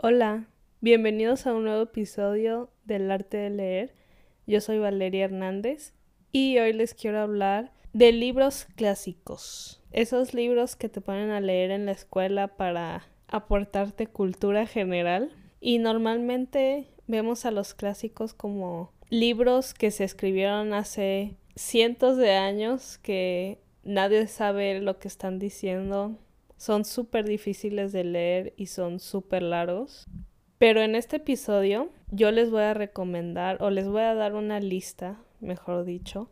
Hola, bienvenidos a un nuevo episodio del arte de leer. Yo soy Valeria Hernández y hoy les quiero hablar de libros clásicos. Esos libros que te ponen a leer en la escuela para aportarte cultura general. Y normalmente vemos a los clásicos como libros que se escribieron hace cientos de años que nadie sabe lo que están diciendo. Son súper difíciles de leer y son súper largos. Pero en este episodio yo les voy a recomendar o les voy a dar una lista, mejor dicho,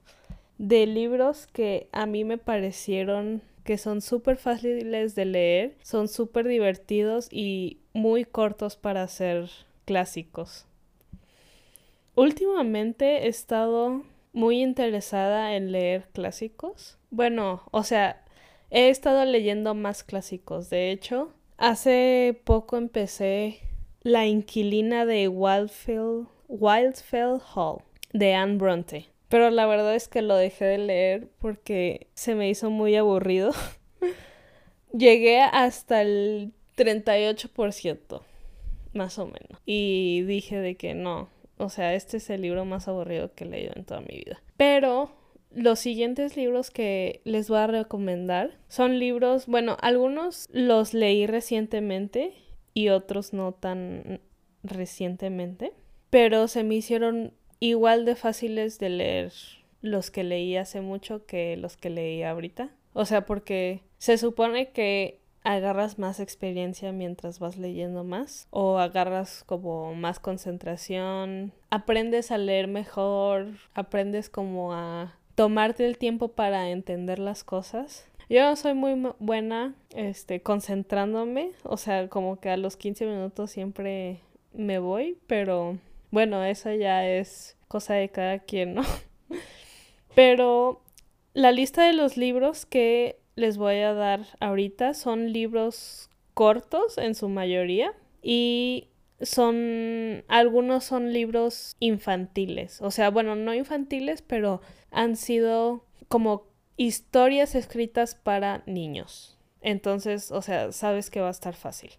de libros que a mí me parecieron que son súper fáciles de leer, son súper divertidos y muy cortos para ser clásicos. Últimamente he estado muy interesada en leer clásicos. Bueno, o sea, he estado leyendo más clásicos. De hecho, hace poco empecé La inquilina de Wildfell, Wildfell Hall de Anne Bronte. Pero la verdad es que lo dejé de leer porque se me hizo muy aburrido. Llegué hasta el 38%, más o menos. Y dije de que no, o sea, este es el libro más aburrido que he leído en toda mi vida. Pero los siguientes libros que les voy a recomendar son libros, bueno, algunos los leí recientemente y otros no tan recientemente, pero se me hicieron igual de fáciles de leer los que leí hace mucho que los que leí ahorita. O sea, porque se supone que agarras más experiencia mientras vas leyendo más o agarras como más concentración, aprendes a leer mejor, aprendes como a tomarte el tiempo para entender las cosas. Yo no soy muy buena este concentrándome, o sea, como que a los 15 minutos siempre me voy, pero bueno, eso ya es cosa de cada quien, ¿no? pero la lista de los libros que les voy a dar ahorita son libros cortos en su mayoría y son algunos son libros infantiles, o sea, bueno, no infantiles, pero han sido como historias escritas para niños. Entonces, o sea, sabes que va a estar fácil.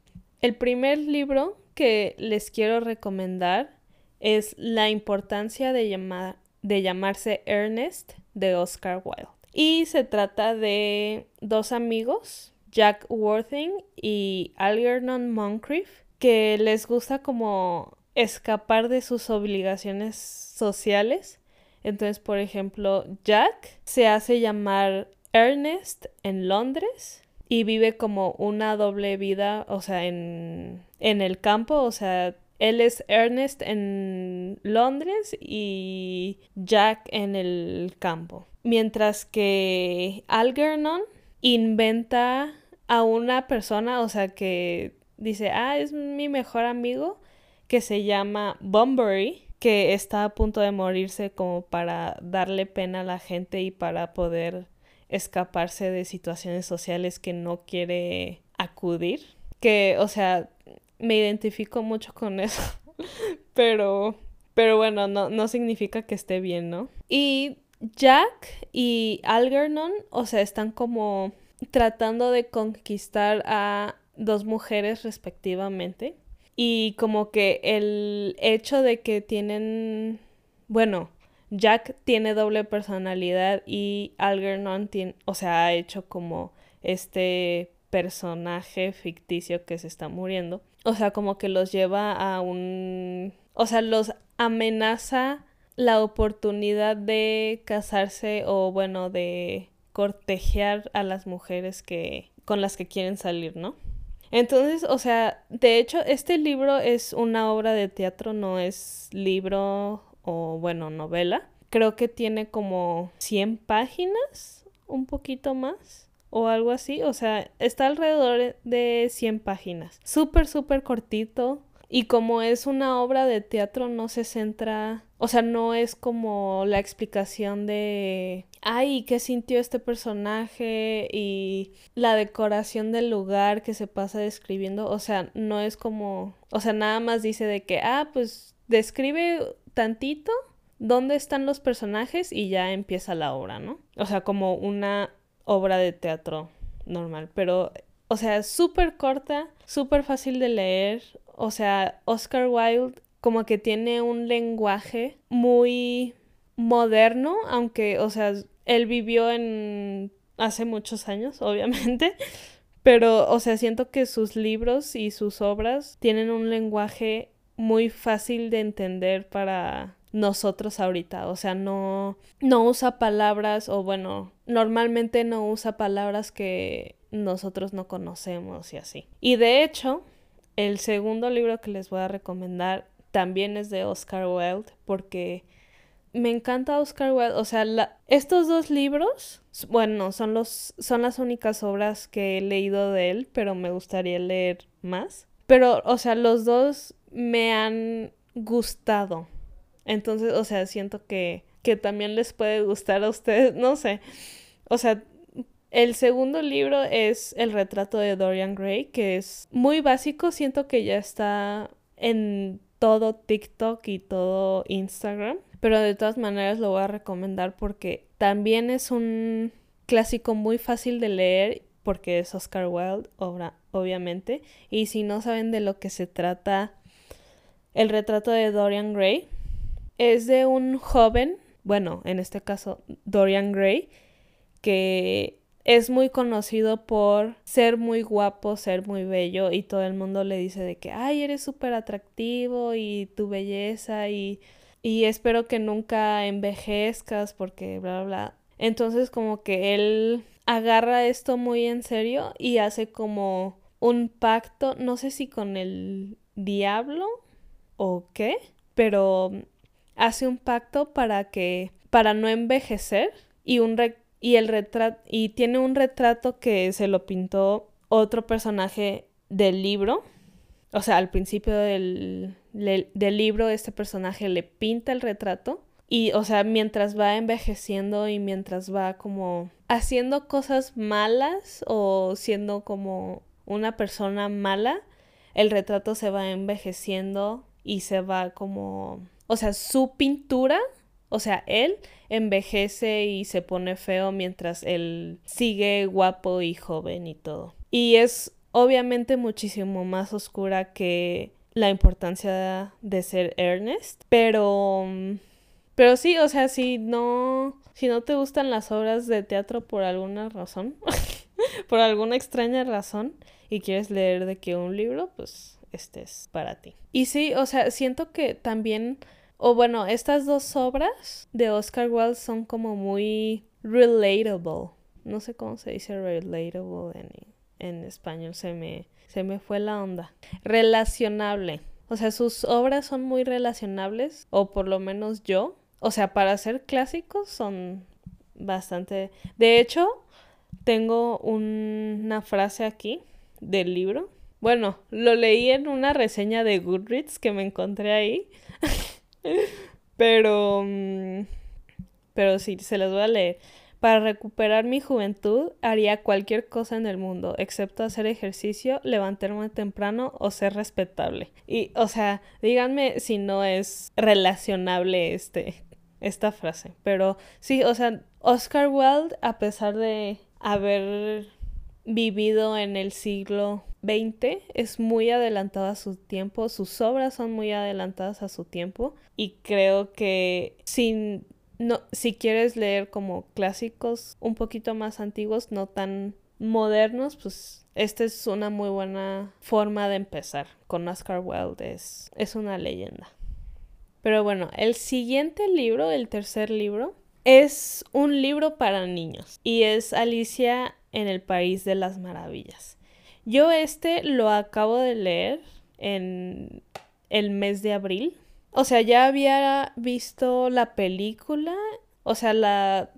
El primer libro que les quiero recomendar es La importancia de, de llamarse Ernest de Oscar Wilde. Y se trata de dos amigos, Jack Worthing y Algernon Moncrief, que les gusta como escapar de sus obligaciones sociales. Entonces, por ejemplo, Jack se hace llamar Ernest en Londres y vive como una doble vida, o sea, en, en el campo, o sea, él es Ernest en Londres y Jack en el campo mientras que Algernon inventa a una persona, o sea, que dice, ah, es mi mejor amigo, que se llama Bunbury, que está a punto de morirse como para darle pena a la gente y para poder escaparse de situaciones sociales que no quiere acudir. Que, o sea, me identifico mucho con eso, pero, pero bueno, no, no significa que esté bien, ¿no? Y Jack y Algernon, o sea, están como tratando de conquistar a dos mujeres respectivamente. Y como que el hecho de que tienen, bueno, Jack tiene doble personalidad y Algernon tiene, o sea, ha hecho como este personaje ficticio que se está muriendo. O sea, como que los lleva a un, o sea, los amenaza la oportunidad de casarse o bueno, de cortejear a las mujeres que con las que quieren salir, ¿no? Entonces, o sea, de hecho, este libro es una obra de teatro, no es libro o bueno, novela. Creo que tiene como 100 páginas, un poquito más o algo así, o sea, está alrededor de 100 páginas. Súper, súper cortito, y como es una obra de teatro, no se centra, o sea, no es como la explicación de, ay, ¿qué sintió este personaje? Y la decoración del lugar que se pasa describiendo, o sea, no es como, o sea, nada más dice de que, ah, pues describe tantito dónde están los personajes y ya empieza la obra, ¿no? O sea, como una obra de teatro normal, pero o sea, súper corta, súper fácil de leer. O sea, Oscar Wilde como que tiene un lenguaje muy moderno, aunque, o sea, él vivió en hace muchos años, obviamente. Pero, o sea, siento que sus libros y sus obras tienen un lenguaje muy fácil de entender para nosotros ahorita. O sea, no, no usa palabras, o bueno, normalmente no usa palabras que nosotros no conocemos y así. Y de hecho, el segundo libro que les voy a recomendar también es de Oscar Wilde, porque me encanta Oscar Wilde. O sea, estos dos libros, bueno, son, los, son las únicas obras que he leído de él, pero me gustaría leer más. Pero, o sea, los dos me han gustado. Entonces, o sea, siento que, que también les puede gustar a ustedes, no sé. O sea, el segundo libro es El retrato de Dorian Gray, que es muy básico, siento que ya está en todo TikTok y todo Instagram, pero de todas maneras lo voy a recomendar porque también es un clásico muy fácil de leer porque es Oscar Wilde, obra, obviamente, y si no saben de lo que se trata el retrato de Dorian Gray, es de un joven, bueno, en este caso Dorian Gray, que es muy conocido por ser muy guapo, ser muy bello y todo el mundo le dice de que, ay, eres súper atractivo y tu belleza y, y espero que nunca envejezcas porque bla, bla, bla. Entonces como que él agarra esto muy en serio y hace como un pacto, no sé si con el diablo o qué, pero hace un pacto para que, para no envejecer y un y el retrato y tiene un retrato que se lo pintó otro personaje del libro. O sea, al principio del, del libro este personaje le pinta el retrato y, o sea, mientras va envejeciendo y mientras va como haciendo cosas malas o siendo como una persona mala, el retrato se va envejeciendo y se va como, o sea, su pintura o sea, él envejece y se pone feo mientras él sigue guapo y joven y todo. Y es obviamente muchísimo más oscura que la importancia de ser Ernest, pero pero sí, o sea, si no si no te gustan las obras de teatro por alguna razón, por alguna extraña razón y quieres leer de que un libro, pues este es para ti. Y sí, o sea, siento que también o bueno, estas dos obras de Oscar Wilde son como muy relatable. No sé cómo se dice relatable en, en español, se me, se me fue la onda. Relacionable. O sea, sus obras son muy relacionables, o por lo menos yo. O sea, para ser clásicos son bastante... De hecho, tengo una frase aquí del libro. Bueno, lo leí en una reseña de Goodreads que me encontré ahí. Pero. Mm, pero sí, se las voy a leer. Para recuperar mi juventud, haría cualquier cosa en el mundo, excepto hacer ejercicio, levantarme temprano o ser respetable. Y, o sea, díganme si no es relacionable este, esta frase. Pero sí, o sea, Oscar Wilde, a pesar de haber vivido en el siglo XX, es muy adelantado a su tiempo, sus obras son muy adelantadas a su tiempo y creo que sin no, si quieres leer como clásicos un poquito más antiguos, no tan modernos, pues esta es una muy buena forma de empezar. Con Oscar Wilde es, es una leyenda. Pero bueno, el siguiente libro, el tercer libro, es un libro para niños y es Alicia en el País de las Maravillas. Yo este lo acabo de leer en el mes de abril. O sea, ya había visto la película, o sea, la,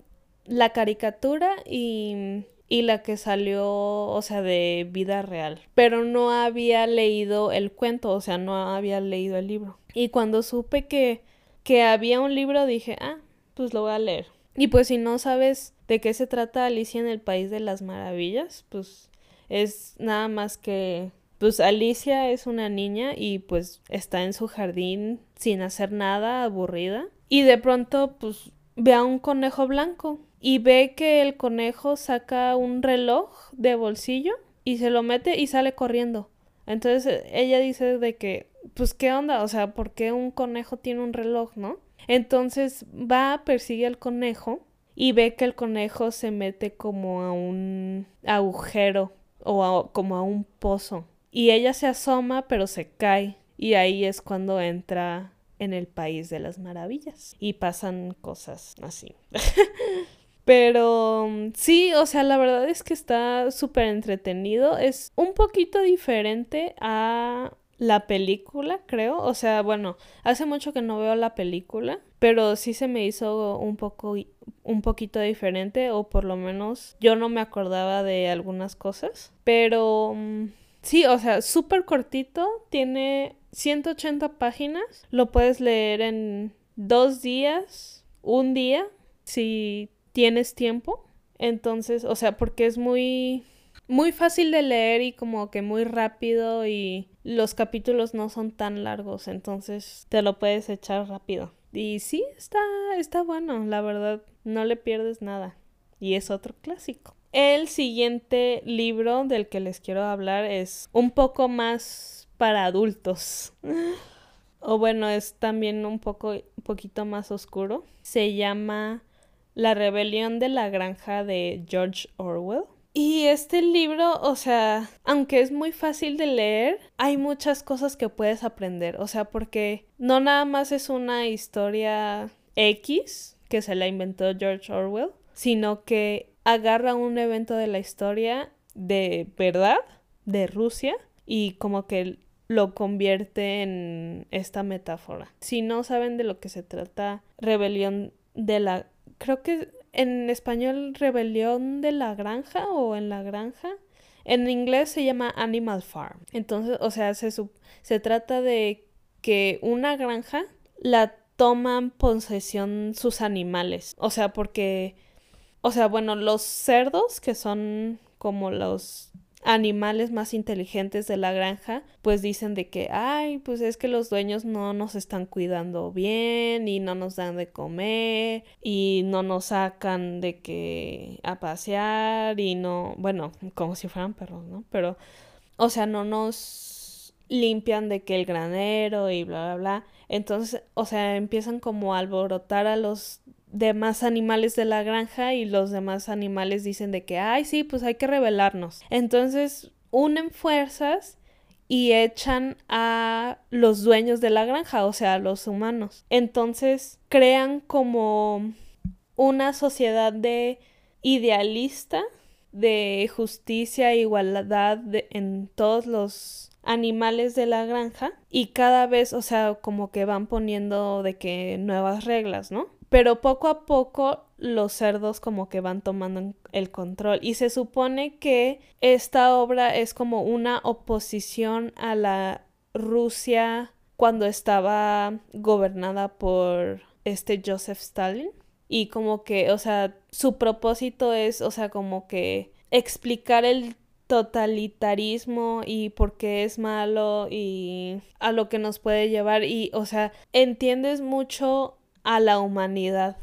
la caricatura y, y la que salió, o sea, de vida real. Pero no había leído el cuento, o sea, no había leído el libro. Y cuando supe que, que había un libro, dije, ah, pues lo voy a leer. Y pues si no sabes de qué se trata Alicia en el País de las Maravillas, pues es nada más que pues Alicia es una niña y pues está en su jardín sin hacer nada, aburrida. Y de pronto pues ve a un conejo blanco y ve que el conejo saca un reloj de bolsillo y se lo mete y sale corriendo. Entonces ella dice de que, pues, ¿qué onda? O sea, ¿por qué un conejo tiene un reloj, no? Entonces va, persigue al conejo y ve que el conejo se mete como a un agujero o como a un pozo. Y ella se asoma, pero se cae. Y ahí es cuando entra en el país de las maravillas. Y pasan cosas así. Pero sí, o sea, la verdad es que está súper entretenido. Es un poquito diferente a la película, creo. O sea, bueno, hace mucho que no veo la película, pero sí se me hizo un poco un poquito diferente o por lo menos yo no me acordaba de algunas cosas. Pero mm, sí, o sea, súper cortito, tiene 180 páginas, lo puedes leer en dos días, un día, si tienes tiempo. Entonces, o sea, porque es muy muy fácil de leer y como que muy rápido y los capítulos no son tan largos, entonces te lo puedes echar rápido. Y sí, está está bueno, la verdad, no le pierdes nada. Y es otro clásico. El siguiente libro del que les quiero hablar es un poco más para adultos. o bueno, es también un poco un poquito más oscuro. Se llama La rebelión de la granja de George Orwell. Y este libro, o sea, aunque es muy fácil de leer, hay muchas cosas que puedes aprender. O sea, porque no nada más es una historia X que se la inventó George Orwell, sino que agarra un evento de la historia de verdad, de Rusia, y como que lo convierte en esta metáfora. Si no saben de lo que se trata, rebelión de la... Creo que en español rebelión de la granja o en la granja. En inglés se llama Animal Farm. Entonces, o sea, se, se trata de que una granja la toman posesión sus animales. O sea, porque, o sea, bueno, los cerdos, que son como los animales más inteligentes de la granja, pues dicen de que, ay, pues es que los dueños no nos están cuidando bien y no nos dan de comer y no nos sacan de que a pasear y no, bueno, como si fueran perros, ¿no? Pero, o sea, no nos limpian de que el granero y bla, bla, bla. Entonces, o sea, empiezan como a alborotar a los demás animales de la granja y los demás animales dicen de que, ay, sí, pues hay que rebelarnos. Entonces unen fuerzas y echan a los dueños de la granja, o sea, a los humanos. Entonces crean como una sociedad de idealista, de justicia e igualdad en todos los animales de la granja y cada vez, o sea, como que van poniendo de que nuevas reglas, ¿no? Pero poco a poco los cerdos como que van tomando el control. Y se supone que esta obra es como una oposición a la Rusia cuando estaba gobernada por este Joseph Stalin. Y como que, o sea, su propósito es, o sea, como que explicar el totalitarismo y por qué es malo y a lo que nos puede llevar. Y, o sea, entiendes mucho a la humanidad.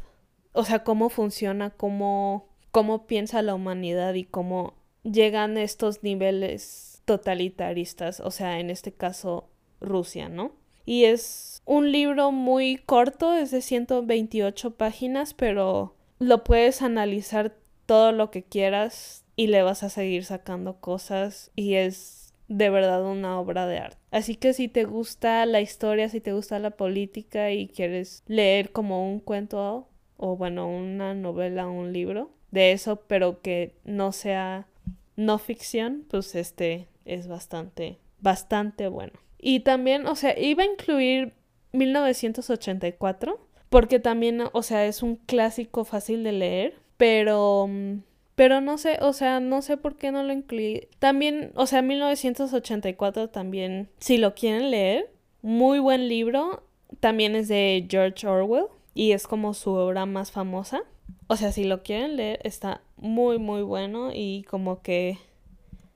O sea, cómo funciona, cómo, cómo piensa la humanidad y cómo llegan estos niveles totalitaristas, o sea, en este caso Rusia, ¿no? Y es un libro muy corto, es de 128 páginas, pero lo puedes analizar todo lo que quieras y le vas a seguir sacando cosas y es de verdad una obra de arte. Así que si te gusta la historia, si te gusta la política y quieres leer como un cuento o bueno, una novela un libro de eso, pero que no sea no ficción, pues este es bastante, bastante bueno. Y también, o sea, iba a incluir 1984, porque también, o sea, es un clásico fácil de leer, pero mm, pero no sé, o sea, no sé por qué no lo incluí. También, o sea, 1984 también, si lo quieren leer, muy buen libro. También es de George Orwell y es como su obra más famosa. O sea, si lo quieren leer, está muy, muy bueno y como que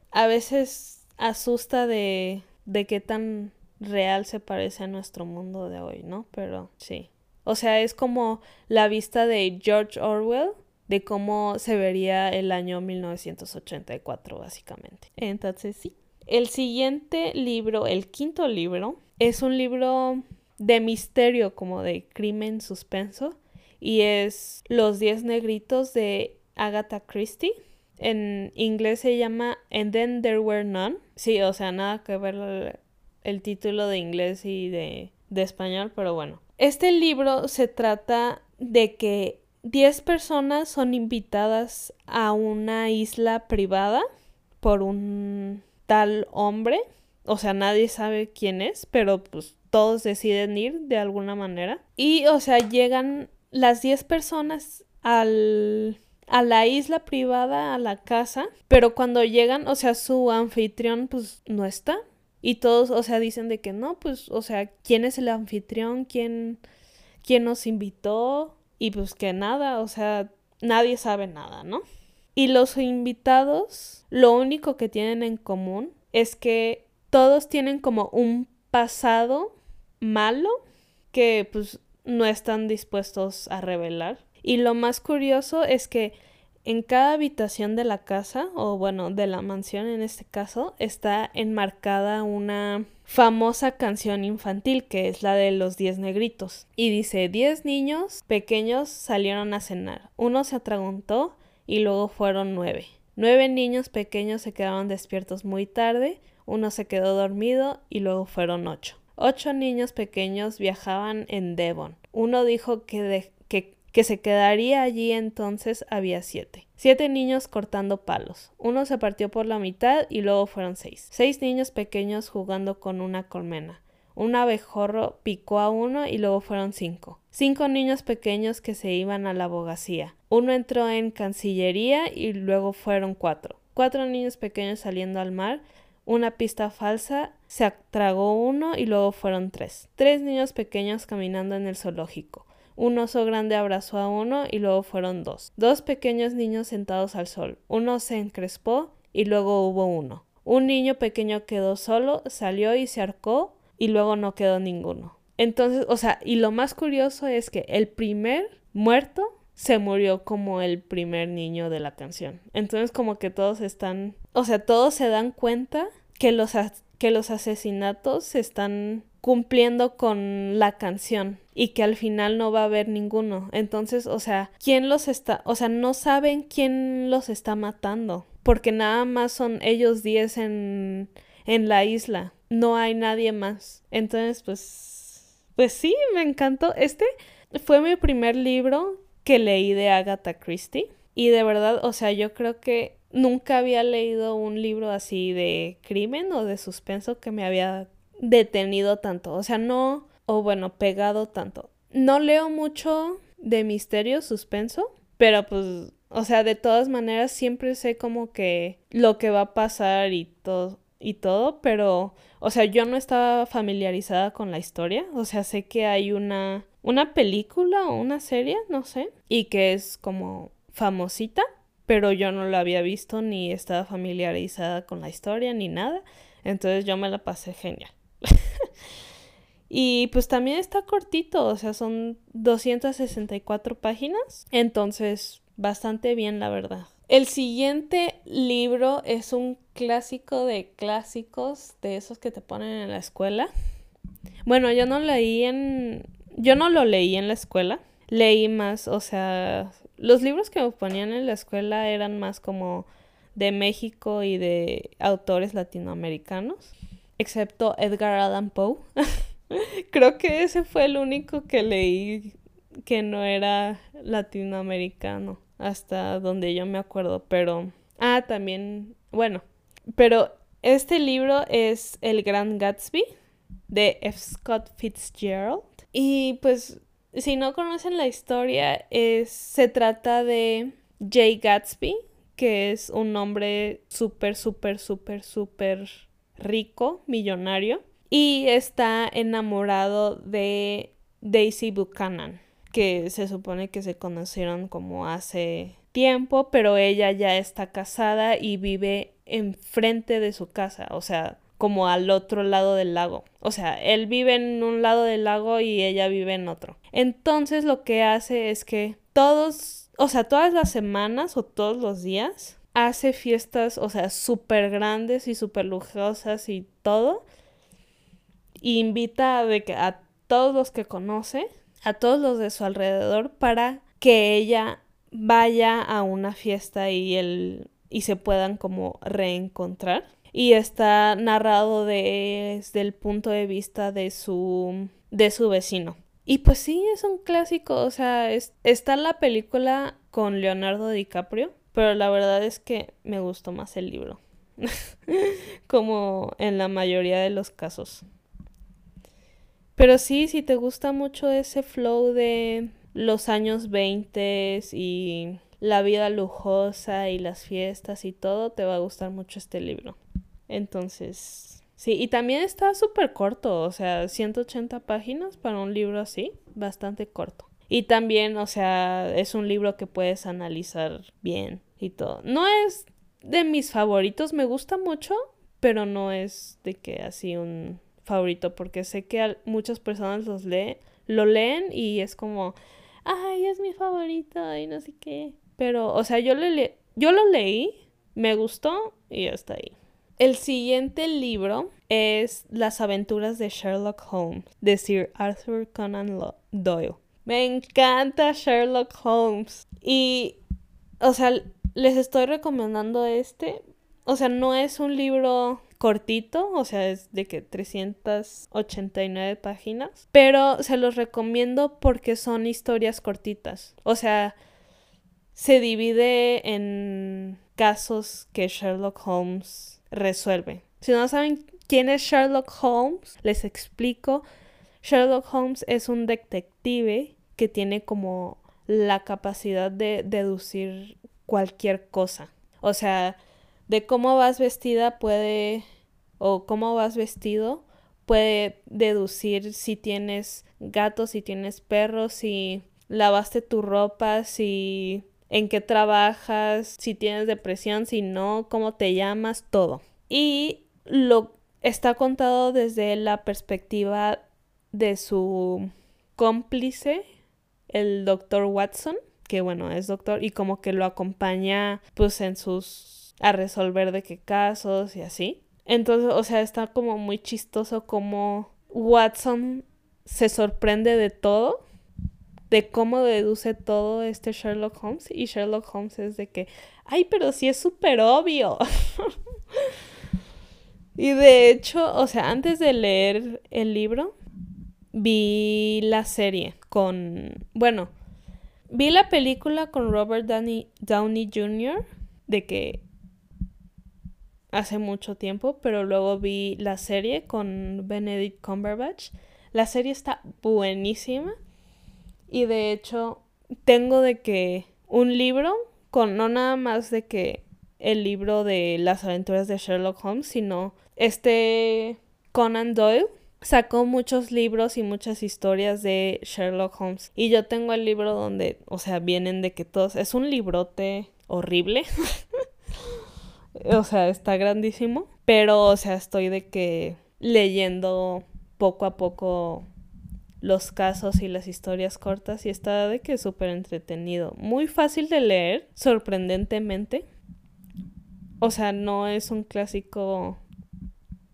a veces asusta de, de qué tan real se parece a nuestro mundo de hoy, ¿no? Pero sí. O sea, es como la vista de George Orwell de cómo se vería el año 1984 básicamente. Entonces sí. El siguiente libro, el quinto libro, es un libro de misterio como de crimen suspenso y es Los Diez Negritos de Agatha Christie. En inglés se llama And Then There Were None. Sí, o sea, nada que ver el, título de inglés y de, de español, pero bueno. Este libro se trata de que 10 personas son invitadas a una isla privada por un tal hombre. O sea, nadie sabe quién es, pero pues todos deciden ir de alguna manera. Y, o sea, llegan las 10 personas al, a la isla privada, a la casa, pero cuando llegan, o sea, su anfitrión pues no está. Y todos, o sea, dicen de que no, pues, o sea, ¿quién es el anfitrión? ¿Quién, quién nos invitó? Y pues que nada, o sea, nadie sabe nada, ¿no? Y los invitados, lo único que tienen en común es que todos tienen como un pasado malo que pues no están dispuestos a revelar. Y lo más curioso es que en cada habitación de la casa, o bueno, de la mansión en este caso, está enmarcada una famosa canción infantil que es la de los diez negritos. Y dice, diez niños pequeños salieron a cenar. Uno se atragantó y luego fueron nueve. Nueve niños pequeños se quedaron despiertos muy tarde, uno se quedó dormido y luego fueron ocho. Ocho niños pequeños viajaban en Devon. Uno dijo que, de que se quedaría allí entonces había siete. Siete niños cortando palos. Uno se partió por la mitad y luego fueron seis. Seis niños pequeños jugando con una colmena. Un abejorro picó a uno y luego fueron cinco. Cinco niños pequeños que se iban a la abogacía. Uno entró en Cancillería y luego fueron cuatro. Cuatro niños pequeños saliendo al mar. Una pista falsa se tragó uno y luego fueron tres. Tres niños pequeños caminando en el zoológico. Un oso grande abrazó a uno y luego fueron dos. Dos pequeños niños sentados al sol. Uno se encrespó y luego hubo uno. Un niño pequeño quedó solo, salió y se arcó y luego no quedó ninguno. Entonces, o sea, y lo más curioso es que el primer muerto se murió como el primer niño de la canción. Entonces como que todos están, o sea, todos se dan cuenta que los, que los asesinatos se están cumpliendo con la canción y que al final no va a haber ninguno. Entonces, o sea, ¿quién los está? O sea, no saben quién los está matando, porque nada más son ellos 10 en, en la isla, no hay nadie más. Entonces, pues, pues sí, me encantó. Este fue mi primer libro que leí de Agatha Christie y de verdad, o sea, yo creo que nunca había leído un libro así de crimen o de suspenso que me había detenido tanto, o sea, no, o bueno, pegado tanto. No leo mucho de misterio, suspenso, pero pues, o sea, de todas maneras siempre sé como que lo que va a pasar y todo y todo, pero, o sea, yo no estaba familiarizada con la historia, o sea, sé que hay una una película o una serie, no sé, y que es como famosita, pero yo no la había visto ni estaba familiarizada con la historia ni nada, entonces yo me la pasé genial. y pues también está cortito, o sea, son 264 páginas, entonces bastante bien la verdad. El siguiente libro es un clásico de clásicos, de esos que te ponen en la escuela. Bueno, yo no leí en... Yo no lo leí en la escuela, leí más, o sea, los libros que me ponían en la escuela eran más como de México y de autores latinoamericanos excepto Edgar Allan Poe. Creo que ese fue el único que leí que no era latinoamericano, hasta donde yo me acuerdo, pero... Ah, también, bueno, pero este libro es El Gran Gatsby de F. Scott Fitzgerald. Y pues, si no conocen la historia, es, se trata de Jay Gatsby, que es un hombre súper, súper, súper, súper rico, millonario, y está enamorado de Daisy Buchanan, que se supone que se conocieron como hace tiempo, pero ella ya está casada y vive enfrente de su casa, o sea, como al otro lado del lago. O sea, él vive en un lado del lago y ella vive en otro. Entonces lo que hace es que todos o sea, todas las semanas o todos los días hace fiestas, o sea, súper grandes y súper lujosas y todo. Y invita de que a todos los que conoce, a todos los de su alrededor, para que ella vaya a una fiesta y él y se puedan como reencontrar. Y está narrado desde el punto de vista de su de su vecino. Y pues sí, es un clásico, o sea, está la película con Leonardo DiCaprio, pero la verdad es que me gustó más el libro, como en la mayoría de los casos. Pero sí, si te gusta mucho ese flow de los años 20 y la vida lujosa y las fiestas y todo, te va a gustar mucho este libro. Entonces, Sí, y también está súper corto, o sea, 180 páginas para un libro así, bastante corto. Y también, o sea, es un libro que puedes analizar bien y todo. No es de mis favoritos, me gusta mucho, pero no es de que así un favorito, porque sé que muchas personas los lo leen y es como, ay, es mi favorito y no sé qué. Pero, o sea, yo, le yo lo leí, me gustó y hasta ahí. El siguiente libro es Las aventuras de Sherlock Holmes de Sir Arthur Conan Doyle. Me encanta Sherlock Holmes. Y, o sea, les estoy recomendando este. O sea, no es un libro cortito, o sea, es de que 389 páginas, pero se los recomiendo porque son historias cortitas. O sea, se divide en casos que Sherlock Holmes resuelve. Si no saben quién es Sherlock Holmes, les explico. Sherlock Holmes es un detective que tiene como la capacidad de deducir cualquier cosa. O sea, de cómo vas vestida puede o cómo vas vestido puede deducir si tienes gatos, si tienes perros, si lavaste tu ropa, si en qué trabajas, si tienes depresión, si no, cómo te llamas, todo. Y lo está contado desde la perspectiva de su cómplice, el doctor Watson, que bueno, es doctor y como que lo acompaña pues en sus a resolver de qué casos y así. Entonces, o sea, está como muy chistoso como Watson se sorprende de todo de cómo deduce todo este Sherlock Holmes y Sherlock Holmes es de que, ay, pero sí es súper obvio. y de hecho, o sea, antes de leer el libro, vi la serie con, bueno, vi la película con Robert Downey, Downey Jr. de que hace mucho tiempo, pero luego vi la serie con Benedict Cumberbatch. La serie está buenísima. Y de hecho, tengo de que un libro con no nada más de que el libro de las aventuras de Sherlock Holmes, sino este Conan Doyle sacó muchos libros y muchas historias de Sherlock Holmes. Y yo tengo el libro donde, o sea, vienen de que todos, es un librote horrible. o sea, está grandísimo. Pero, o sea, estoy de que leyendo poco a poco los casos y las historias cortas y está de que súper entretenido. Muy fácil de leer, sorprendentemente. O sea, no es un clásico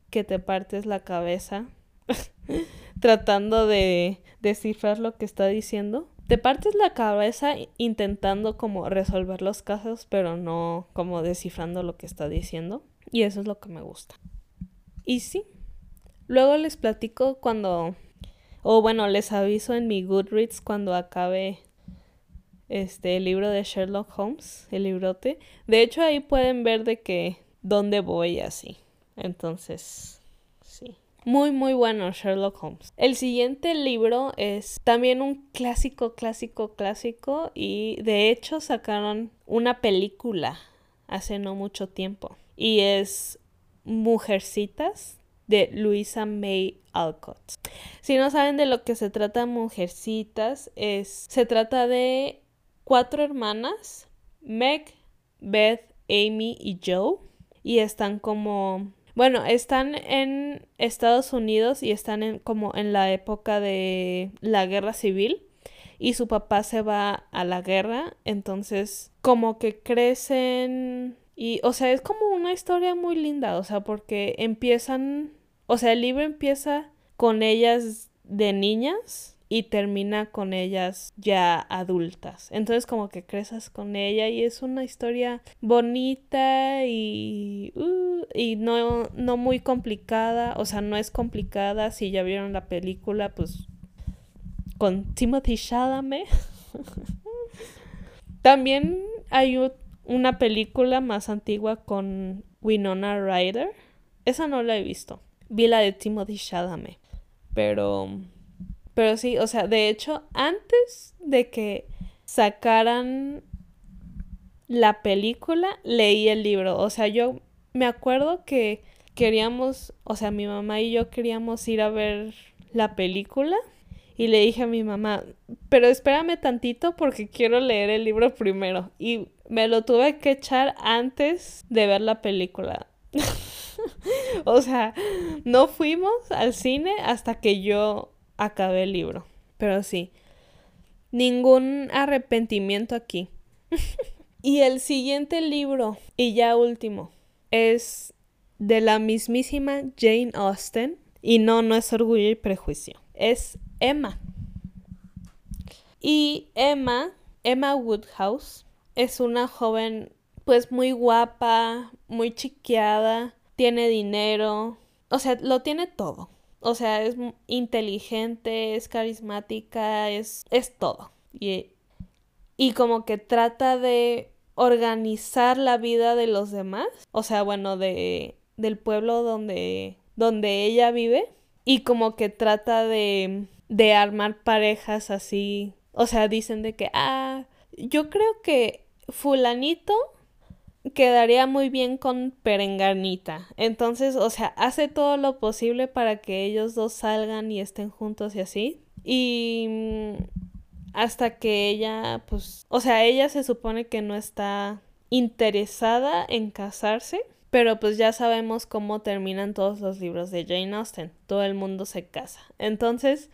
que te partes la cabeza tratando de descifrar lo que está diciendo. Te partes la cabeza intentando como resolver los casos, pero no como descifrando lo que está diciendo. Y eso es lo que me gusta. Y sí. Luego les platico cuando o bueno, les aviso en mi Goodreads cuando acabe este el libro de Sherlock Holmes, el librote. De hecho, ahí pueden ver de que dónde voy así. Entonces. Muy, muy bueno Sherlock Holmes. El siguiente libro es también un clásico, clásico, clásico. Y de hecho sacaron una película hace no mucho tiempo. Y es Mujercitas de Luisa May Alcott. Si no saben de lo que se trata Mujercitas, es se trata de cuatro hermanas, Meg, Beth, Amy y Joe, y están como bueno, están en Estados Unidos y están en, como en la época de la guerra civil y su papá se va a la guerra, entonces como que crecen y, o sea, es como una historia muy linda, o sea, porque empiezan, o sea, el libro empieza con ellas de niñas y termina con ellas ya adultas. Entonces como que creces con ella y es una historia bonita y, uh, y no, no muy complicada, o sea, no es complicada. Si ya vieron la película, pues con Timothy Chalamet. También hay una película más antigua con Winona Ryder. Esa no la he visto. Vi la de Timothy Chalamet. Pero pero sí, o sea, de hecho, antes de que sacaran la película, leí el libro. O sea, yo me acuerdo que queríamos, o sea, mi mamá y yo queríamos ir a ver la película. Y le dije a mi mamá, pero espérame tantito porque quiero leer el libro primero. Y me lo tuve que echar antes de ver la película. o sea, no fuimos al cine hasta que yo acabé el libro. Pero sí, ningún arrepentimiento aquí. y el siguiente libro, y ya último, es de la mismísima Jane Austen. Y no, no es orgullo y prejuicio. Es Emma. Y Emma, Emma Woodhouse, es una joven pues muy guapa, muy chiqueada, tiene dinero, o sea, lo tiene todo. O sea, es inteligente, es carismática, es, es todo. Y, y como que trata de organizar la vida de los demás. O sea, bueno, de, del pueblo donde, donde ella vive. Y como que trata de, de armar parejas así. O sea, dicen de que, ah, yo creo que fulanito quedaría muy bien con Perenganita. Entonces, o sea, hace todo lo posible para que ellos dos salgan y estén juntos y así. Y mm, hasta que ella, pues, o sea, ella se supone que no está interesada en casarse. Pero pues ya sabemos cómo terminan todos los libros de Jane Austen. Todo el mundo se casa. Entonces,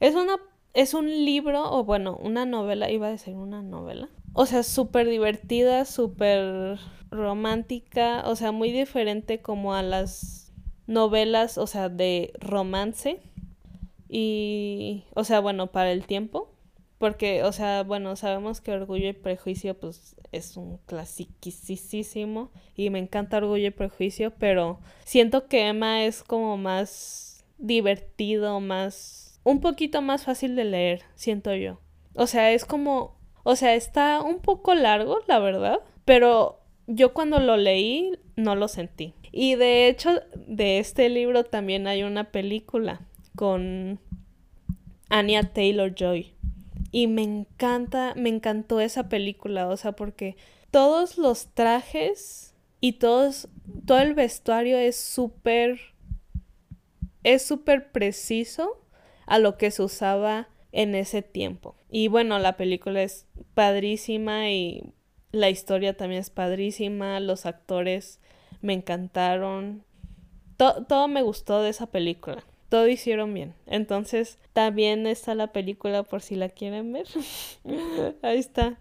es una es un libro, o bueno, una novela, iba a decir una novela, o sea, súper divertida, súper romántica, o sea, muy diferente como a las novelas, o sea, de romance. Y, o sea, bueno, para el tiempo. Porque, o sea, bueno, sabemos que Orgullo y Prejuicio, pues, es un clasiquísimo. Y me encanta Orgullo y Prejuicio, pero siento que Emma es como más divertido, más... un poquito más fácil de leer, siento yo. O sea, es como o sea, está un poco largo, la verdad, pero yo cuando lo leí no lo sentí. Y de hecho, de este libro también hay una película con Anya Taylor Joy. Y me encanta, me encantó esa película, o sea, porque todos los trajes y todos, todo el vestuario es súper, es súper preciso a lo que se usaba en ese tiempo. Y bueno, la película es padrísima y la historia también es padrísima, los actores me encantaron, todo me gustó de esa película, todo hicieron bien. Entonces también está la película por si la quieren ver. Ahí está.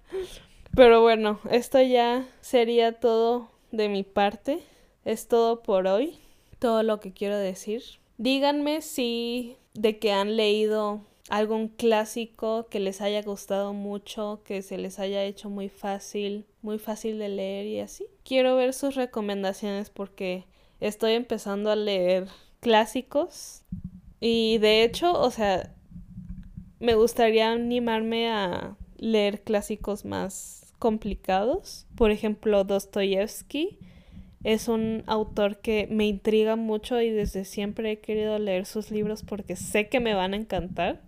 Pero bueno, esto ya sería todo de mi parte. Es todo por hoy. Todo lo que quiero decir. Díganme si de que han leído algún clásico que les haya gustado mucho, que se les haya hecho muy fácil, muy fácil de leer y así. Quiero ver sus recomendaciones porque estoy empezando a leer clásicos y de hecho, o sea, me gustaría animarme a leer clásicos más complicados. Por ejemplo, Dostoyevsky es un autor que me intriga mucho y desde siempre he querido leer sus libros porque sé que me van a encantar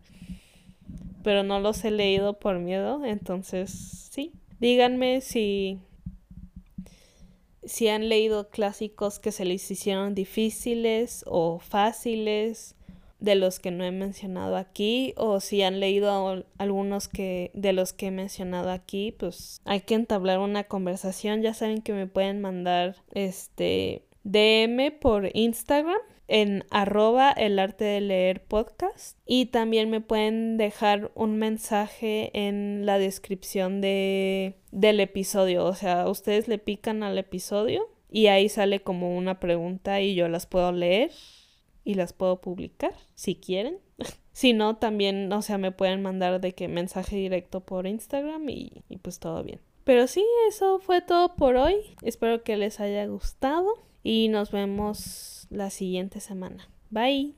pero no los he leído por miedo, entonces sí. Díganme si si han leído clásicos que se les hicieron difíciles o fáciles de los que no he mencionado aquí o si han leído algunos que de los que he mencionado aquí, pues hay que entablar una conversación, ya saben que me pueden mandar este DM por Instagram en arroba el arte de leer podcast y también me pueden dejar un mensaje en la descripción de, del episodio. O sea, ustedes le pican al episodio y ahí sale como una pregunta y yo las puedo leer y las puedo publicar si quieren. si no, también, o sea, me pueden mandar de que mensaje directo por Instagram y, y pues todo bien. Pero sí, eso fue todo por hoy. Espero que les haya gustado y nos la siguiente semana. Bye.